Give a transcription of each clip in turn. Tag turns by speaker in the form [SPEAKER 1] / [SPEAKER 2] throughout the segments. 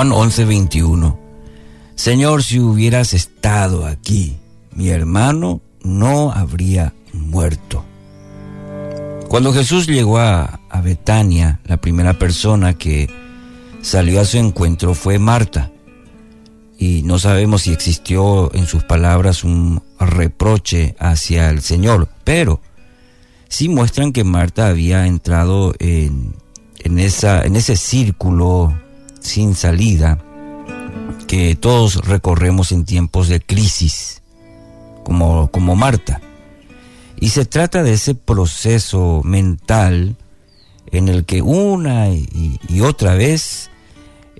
[SPEAKER 1] Juan 11, 21. Señor, si hubieras estado aquí, mi hermano no habría muerto. Cuando Jesús llegó a, a Betania, la primera persona que salió a su encuentro fue Marta. Y no sabemos si existió en sus palabras un reproche hacia el Señor, pero sí muestran que Marta había entrado en, en, esa, en ese círculo sin salida que todos recorremos en tiempos de crisis, como, como Marta. Y se trata de ese proceso mental en el que una y, otra vez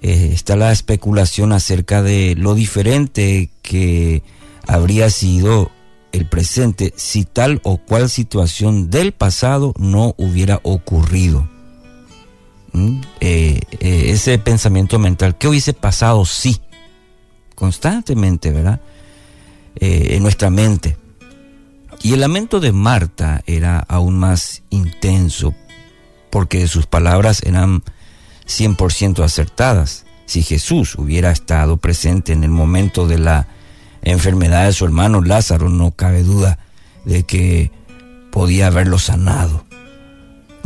[SPEAKER 1] eh, está la especulación acerca de lo diferente que habría sido el presente si tal o cual situación del pasado no hubiera ocurrido. ¿Mm? Eh, eh, ese pensamiento mental, ¿qué hubiese pasado? Sí, constantemente, ¿verdad? en nuestra mente. Y el lamento de Marta era aún más intenso porque sus palabras eran 100% acertadas. Si Jesús hubiera estado presente en el momento de la enfermedad de su hermano Lázaro, no cabe duda de que podía haberlo sanado.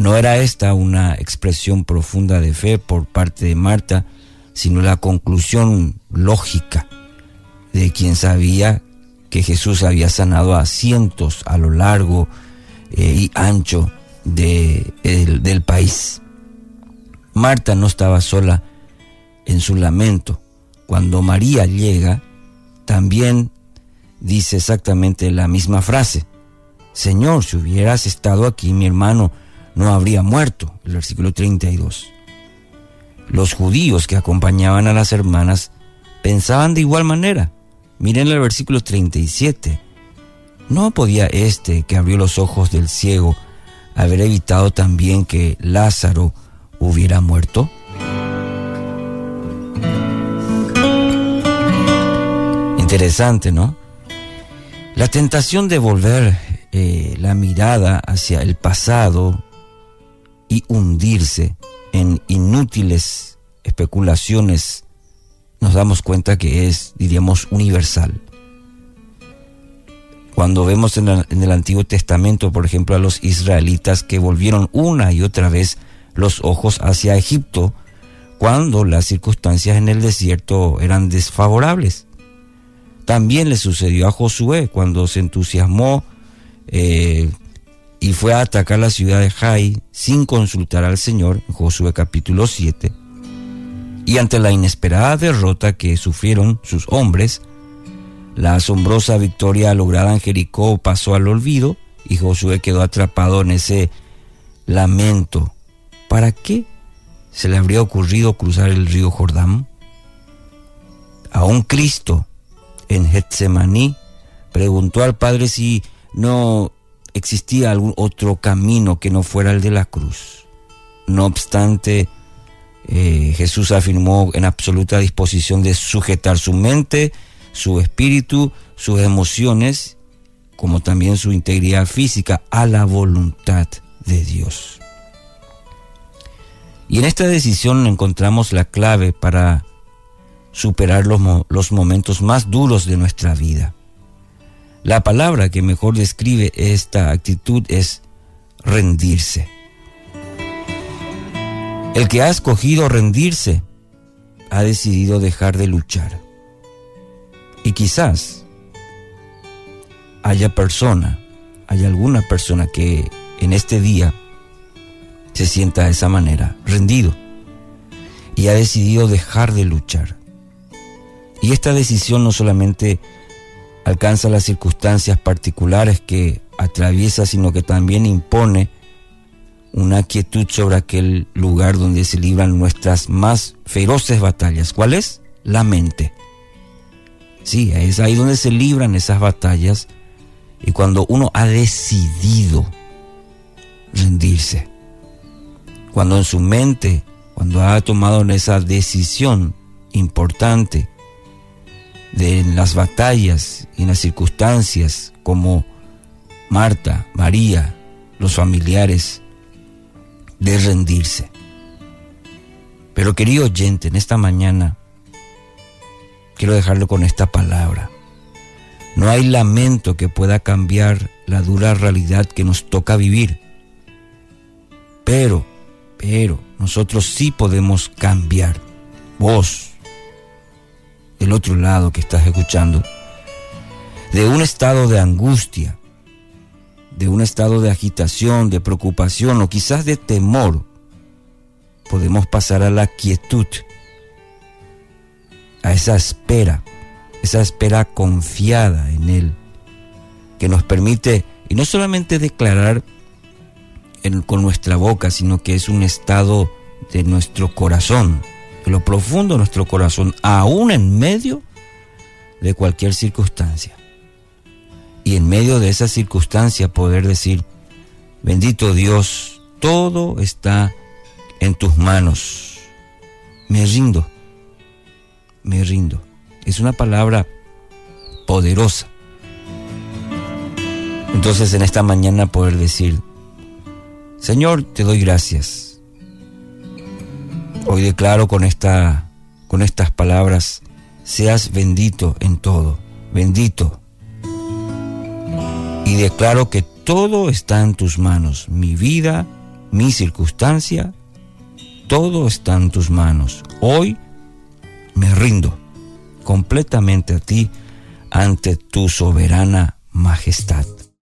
[SPEAKER 1] No era esta una expresión profunda de fe por parte de Marta, sino la conclusión lógica de quien sabía que Jesús había sanado a cientos a lo largo eh, y ancho de, del país. Marta no estaba sola en su lamento. Cuando María llega, también dice exactamente la misma frase. Señor, si hubieras estado aquí, mi hermano no habría muerto. El versículo 32. Los judíos que acompañaban a las hermanas pensaban de igual manera. Miren el versículo 37. ¿No podía este que abrió los ojos del ciego haber evitado también que Lázaro hubiera muerto? Interesante, ¿no? La tentación de volver eh, la mirada hacia el pasado y hundirse en inútiles especulaciones nos damos cuenta que es, diríamos, universal. Cuando vemos en, el Antiguo Testamento, por ejemplo, a los israelitas que volvieron una y otra vez los ojos hacia Egipto, cuando las circunstancias en el desierto eran desfavorables. También le sucedió a Josué cuando se entusiasmó eh, y fue a atacar la ciudad de Jai sin consultar al Señor, Josué capítulo 7 y ante la inesperada derrota que sufrieron sus hombres, la asombrosa victoria lograda en Jericó pasó al olvido y Josué quedó atrapado en ese lamento. ¿Para qué se le habría ocurrido cruzar el río Jordán? A un Cristo en Getsemaní preguntó al Padre si no existía algún otro camino que no fuera el de la cruz. No obstante, eh, Jesús afirmó en absoluta disposición de sujetar su mente, su espíritu, sus emociones, como también su integridad física a la voluntad de Dios. Y en esta decisión encontramos la clave para superar los, los momentos más duros de nuestra vida. La palabra que mejor describe esta actitud es rendirse. El que ha escogido rendirse ha decidido dejar de luchar. Y quizás haya persona, haya alguna persona que en este día se sienta de esa manera, rendido, y ha decidido dejar de luchar. Y esta decisión no solamente alcanza las circunstancias particulares que atraviesa, sino que también impone una quietud sobre aquel lugar donde se libran nuestras más feroces batallas. ¿Cuál es? La mente. Sí, es ahí donde se libran esas batallas y cuando uno ha decidido rendirse, cuando en su mente, cuando ha tomado esa decisión importante de las batallas y en las circunstancias como Marta, María, los familiares, de rendirse. Pero querido oyente, en esta mañana quiero dejarlo con esta palabra. No hay lamento que pueda cambiar la dura realidad que nos toca vivir. Pero, pero, nosotros sí podemos cambiar. Vos, del otro lado que estás escuchando, de un estado de angustia, de un estado de agitación, de preocupación o quizás de temor, podemos pasar a la quietud, a esa espera, esa espera confiada en Él, que nos permite, y no solamente declarar con nuestra boca, sino que es un estado de nuestro corazón, lo profundo de nuestro corazón, aún en medio de cualquier circunstancia. Y en medio de esa circunstancia poder decir, bendito Dios, todo está en tus manos. Me rindo, me rindo. Es una palabra poderosa. Entonces en esta mañana poder decir, Señor, te doy gracias. Hoy declaro con esta con estas palabras, seas bendito en todo, bendito. Y declaro que todo está en tus manos, mi vida, mi circunstancia, todo está en tus manos. Hoy me rindo completamente a ti ante tu soberana majestad.